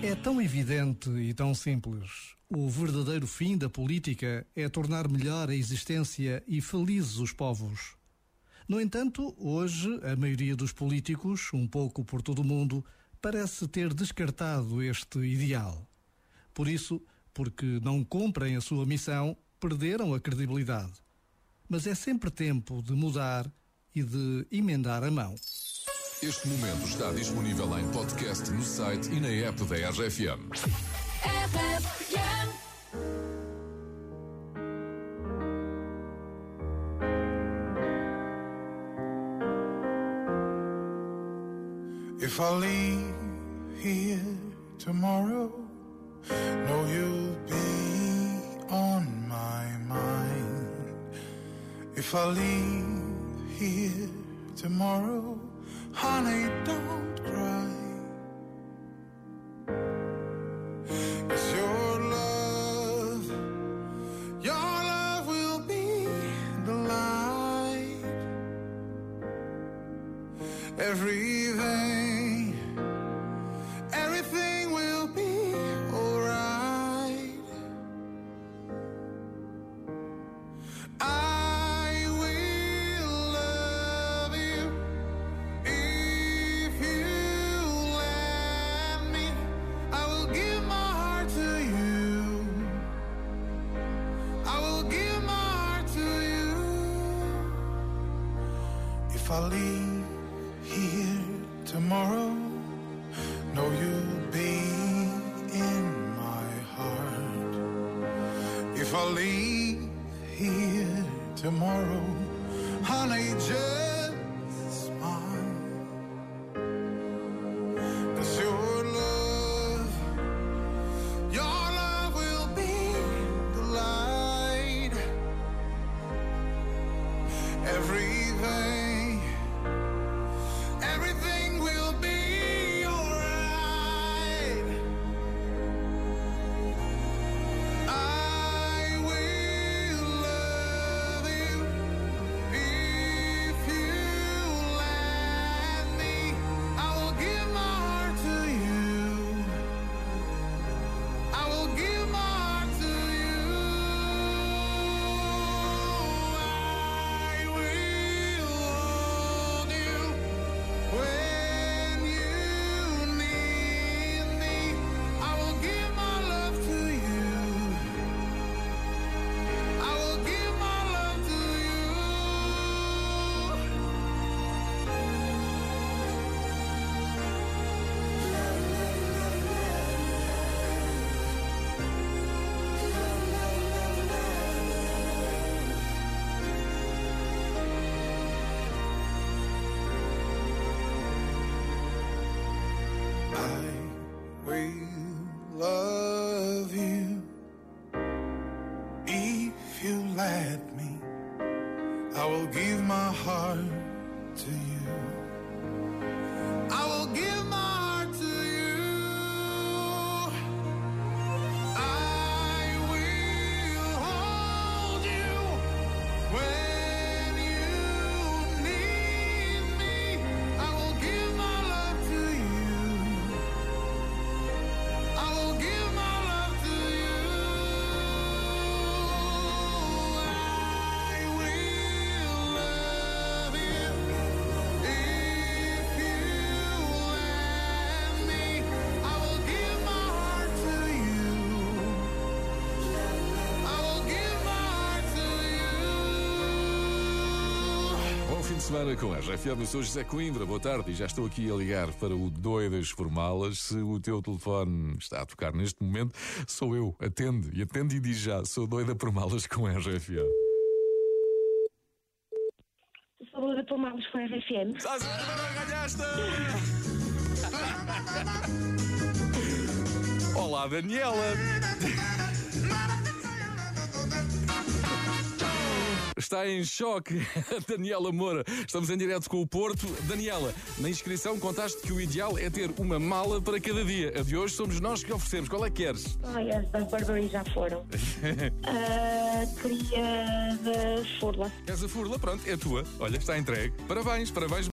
É tão evidente e tão simples. O verdadeiro fim da política é tornar melhor a existência e felizes os povos. No entanto, hoje, a maioria dos políticos, um pouco por todo o mundo, parece ter descartado este ideal. Por isso, porque não cumprem a sua missão, perderam a credibilidade. Mas é sempre tempo de mudar e de emendar a mão. Este momento está disponível em podcast no site e na app da RFM. If I leave here tomorrow, know you'll be on my mind. If I leave here tomorrow, honey, don't cry. 'Cause your love, your love will be the light. Everything If I leave here tomorrow, know you'll be in my heart. If I leave here tomorrow, honey, just smile. 'Cause your love, your love will be the light. Everything, will give my heart to you. Semana com a RFM. Eu sou José Coimbra. Boa tarde e já estou aqui a ligar para o Doidas Formalas. Se o teu telefone está a tocar neste momento, sou eu. Atende e atende e diz já. Sou doida por malas com a RFM. Sou da Palmares com a RFM. Estás a ganhaste! Olá, Daniela! Está em choque, Daniela Moura. Estamos em direto com o Porto. Daniela, na inscrição contaste que o ideal é ter uma mala para cada dia. A de hoje somos nós que oferecemos. Qual é que queres? Ai, as da Burberry já foram. Ah, queria da Furla. Queres a furla? Pronto, é tua. Olha, está entregue. Parabéns, parabéns.